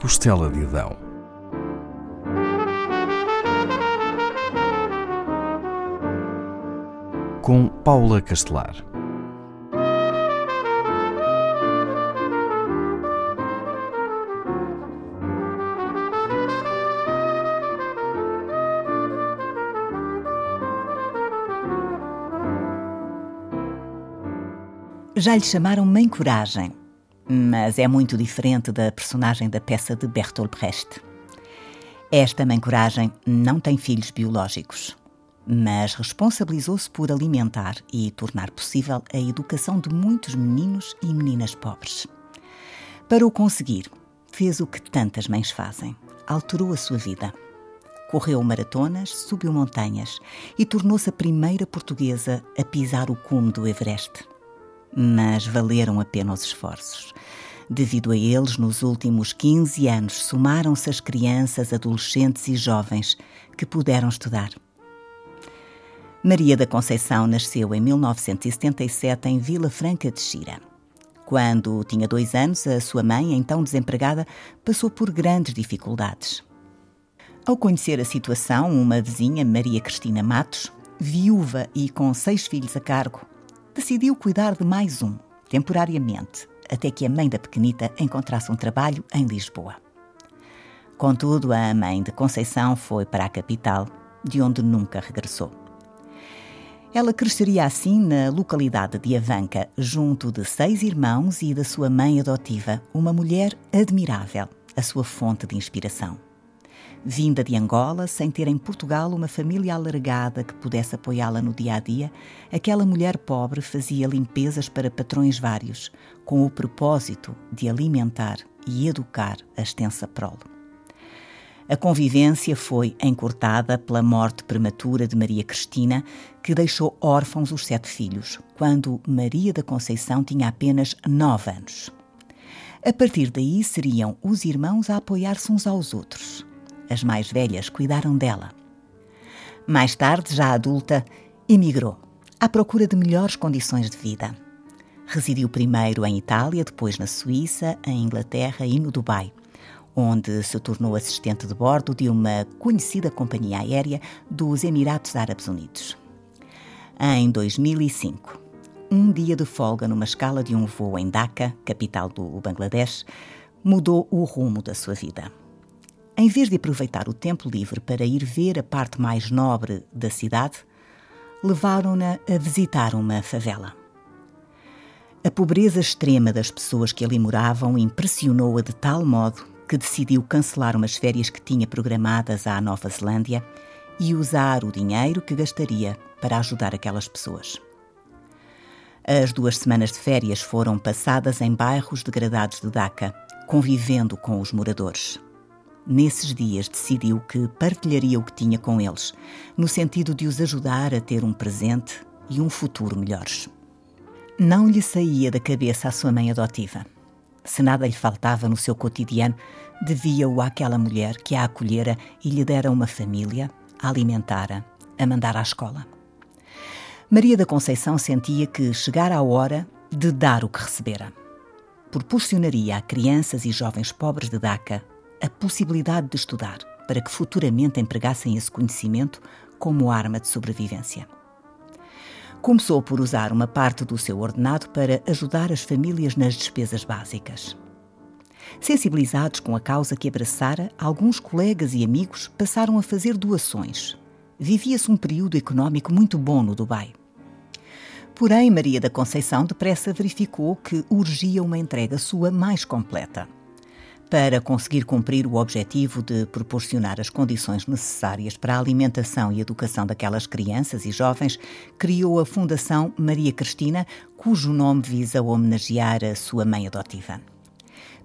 costela de Adão. Com Paula Castelar. Já lhe chamaram Mãe Coragem, mas é muito diferente da personagem da peça de Bertolt Brecht. Esta Mãe Coragem não tem filhos biológicos, mas responsabilizou-se por alimentar e tornar possível a educação de muitos meninos e meninas pobres. Para o conseguir, fez o que tantas mães fazem: alterou a sua vida. Correu maratonas, subiu montanhas e tornou-se a primeira portuguesa a pisar o cume do Everest mas valeram a pena os esforços. Devido a eles, nos últimos 15 anos, somaram-se as crianças, adolescentes e jovens que puderam estudar. Maria da Conceição nasceu em 1977 em Vila Franca de Xira. Quando tinha dois anos, a sua mãe, então desempregada, passou por grandes dificuldades. Ao conhecer a situação, uma vizinha, Maria Cristina Matos, viúva e com seis filhos a cargo, decidiu cuidar de mais um, temporariamente, até que a mãe da pequenita encontrasse um trabalho em Lisboa. Contudo, a mãe de Conceição foi para a capital, de onde nunca regressou. Ela cresceria assim na localidade de Avanca, junto de seis irmãos e da sua mãe adotiva, uma mulher admirável, a sua fonte de inspiração vinda de Angola, sem ter em Portugal uma família alargada que pudesse apoiá-la no dia a dia, aquela mulher pobre fazia limpezas para patrões vários, com o propósito de alimentar e educar a extensa prole. A convivência foi encurtada pela morte prematura de Maria Cristina, que deixou órfãos os sete filhos, quando Maria da Conceição tinha apenas nove anos. A partir daí seriam os irmãos a apoiar-se uns aos outros as mais velhas cuidaram dela. Mais tarde, já adulta, emigrou, à procura de melhores condições de vida. Residiu primeiro em Itália, depois na Suíça, em Inglaterra e no Dubai, onde se tornou assistente de bordo de uma conhecida companhia aérea dos Emirados Árabes Unidos. Em 2005, um dia de folga numa escala de um voo em Dhaka, capital do Bangladesh, mudou o rumo da sua vida. Em vez de aproveitar o tempo livre para ir ver a parte mais nobre da cidade, levaram-na a visitar uma favela. A pobreza extrema das pessoas que ali moravam impressionou-a de tal modo que decidiu cancelar umas férias que tinha programadas à Nova Zelândia e usar o dinheiro que gastaria para ajudar aquelas pessoas. As duas semanas de férias foram passadas em bairros degradados de Dhaka, convivendo com os moradores nesses dias decidiu que partilharia o que tinha com eles, no sentido de os ajudar a ter um presente e um futuro melhores. Não lhe saía da cabeça a sua mãe adotiva. Se nada lhe faltava no seu cotidiano, devia-o àquela mulher que a acolhera e lhe dera uma família, a alimentara, a mandar à escola. Maria da Conceição sentia que chegara a hora de dar o que recebera. Proporcionaria a crianças e jovens pobres de Daca a possibilidade de estudar, para que futuramente empregassem esse conhecimento como arma de sobrevivência. Começou por usar uma parte do seu ordenado para ajudar as famílias nas despesas básicas. Sensibilizados com a causa que abraçara, alguns colegas e amigos passaram a fazer doações. Vivia-se um período económico muito bom no Dubai. Porém, Maria da Conceição depressa verificou que urgia uma entrega sua mais completa para conseguir cumprir o objetivo de proporcionar as condições necessárias para a alimentação e educação daquelas crianças e jovens, criou a Fundação Maria Cristina, cujo nome visa homenagear a sua mãe adotiva.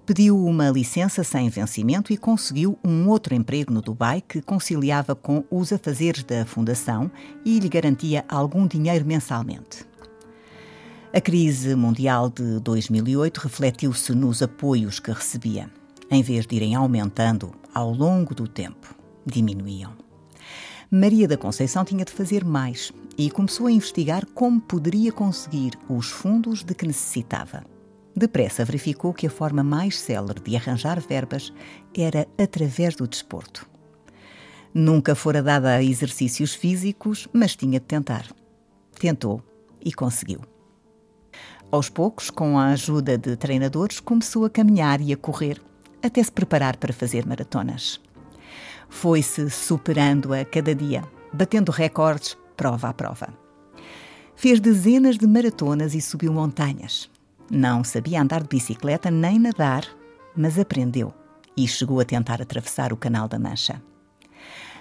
Pediu uma licença sem vencimento e conseguiu um outro emprego no Dubai que conciliava com os afazeres da Fundação e lhe garantia algum dinheiro mensalmente. A crise mundial de 2008 refletiu-se nos apoios que recebia em vez de irem aumentando ao longo do tempo, diminuíam. Maria da Conceição tinha de fazer mais e começou a investigar como poderia conseguir os fundos de que necessitava. depressa verificou que a forma mais célere de arranjar verbas era através do desporto. Nunca fora dada a exercícios físicos, mas tinha de tentar. Tentou e conseguiu. Aos poucos, com a ajuda de treinadores, começou a caminhar e a correr, até se preparar para fazer maratonas. Foi-se superando a cada dia, batendo recordes prova a prova. Fez dezenas de maratonas e subiu montanhas. Não sabia andar de bicicleta nem nadar, mas aprendeu e chegou a tentar atravessar o Canal da Mancha.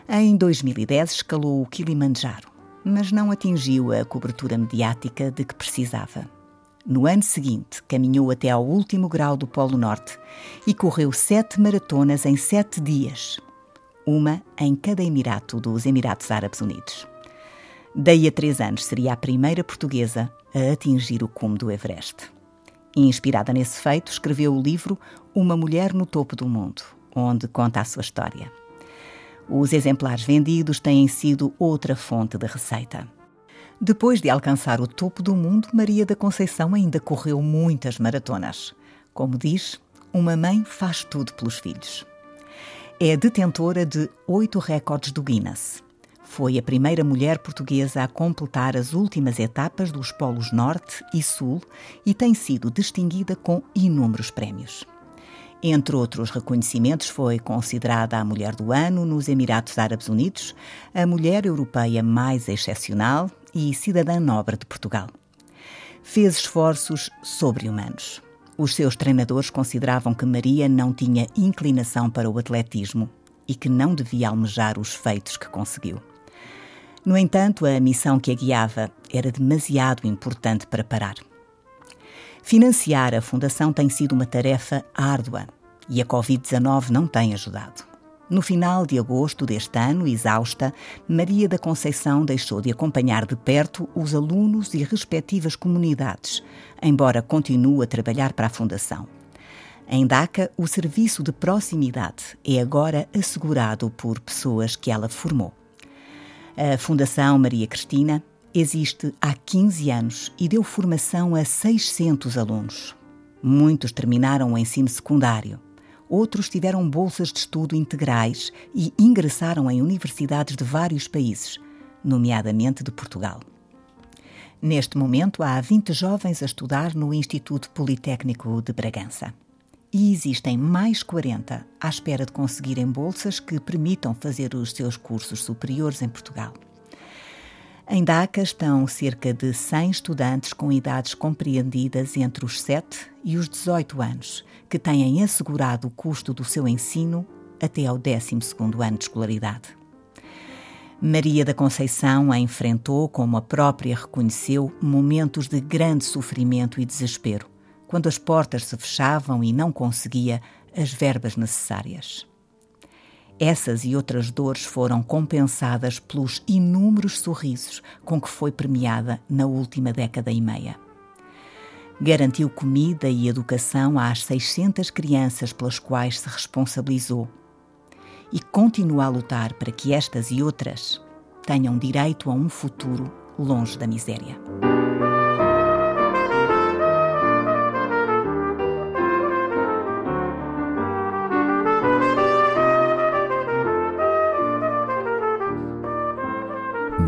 Em 2010 escalou o Kilimanjaro, mas não atingiu a cobertura mediática de que precisava. No ano seguinte, caminhou até ao último grau do Polo Norte e correu sete maratonas em sete dias, uma em cada Emirato dos Emirados Árabes Unidos. Daí a três anos seria a primeira portuguesa a atingir o cume do Everest. Inspirada nesse feito, escreveu o livro Uma Mulher no Topo do Mundo, onde conta a sua história. Os exemplares vendidos têm sido outra fonte de receita. Depois de alcançar o topo do mundo, Maria da Conceição ainda correu muitas maratonas. Como diz, uma mãe faz tudo pelos filhos. É detentora de oito recordes do Guinness. Foi a primeira mulher portuguesa a completar as últimas etapas dos polos Norte e Sul e tem sido distinguida com inúmeros prémios. Entre outros reconhecimentos, foi considerada a Mulher do Ano nos Emirados Árabes Unidos, a Mulher Europeia mais excepcional e Cidadã Nobre de Portugal. Fez esforços sobre-humanos. Os seus treinadores consideravam que Maria não tinha inclinação para o atletismo e que não devia almejar os feitos que conseguiu. No entanto, a missão que a guiava era demasiado importante para parar. Financiar a Fundação tem sido uma tarefa árdua e a Covid-19 não tem ajudado. No final de agosto deste ano, exausta, Maria da Conceição deixou de acompanhar de perto os alunos e respectivas comunidades, embora continue a trabalhar para a Fundação. Em DACA, o serviço de proximidade é agora assegurado por pessoas que ela formou. A Fundação Maria Cristina existe há 15 anos e deu formação a 600 alunos. Muitos terminaram o ensino secundário. Outros tiveram bolsas de estudo integrais e ingressaram em universidades de vários países, nomeadamente de Portugal. Neste momento, há 20 jovens a estudar no Instituto Politécnico de Bragança. E existem mais 40 à espera de conseguirem bolsas que permitam fazer os seus cursos superiores em Portugal. Em DACA estão cerca de 100 estudantes com idades compreendidas entre os 7 e os 18 anos, que têm assegurado o custo do seu ensino até ao 12º ano de escolaridade. Maria da Conceição enfrentou, como a própria reconheceu, momentos de grande sofrimento e desespero, quando as portas se fechavam e não conseguia as verbas necessárias. Essas e outras dores foram compensadas pelos inúmeros sorrisos com que foi premiada na última década e meia. Garantiu comida e educação às 600 crianças pelas quais se responsabilizou e continua a lutar para que estas e outras tenham direito a um futuro longe da miséria.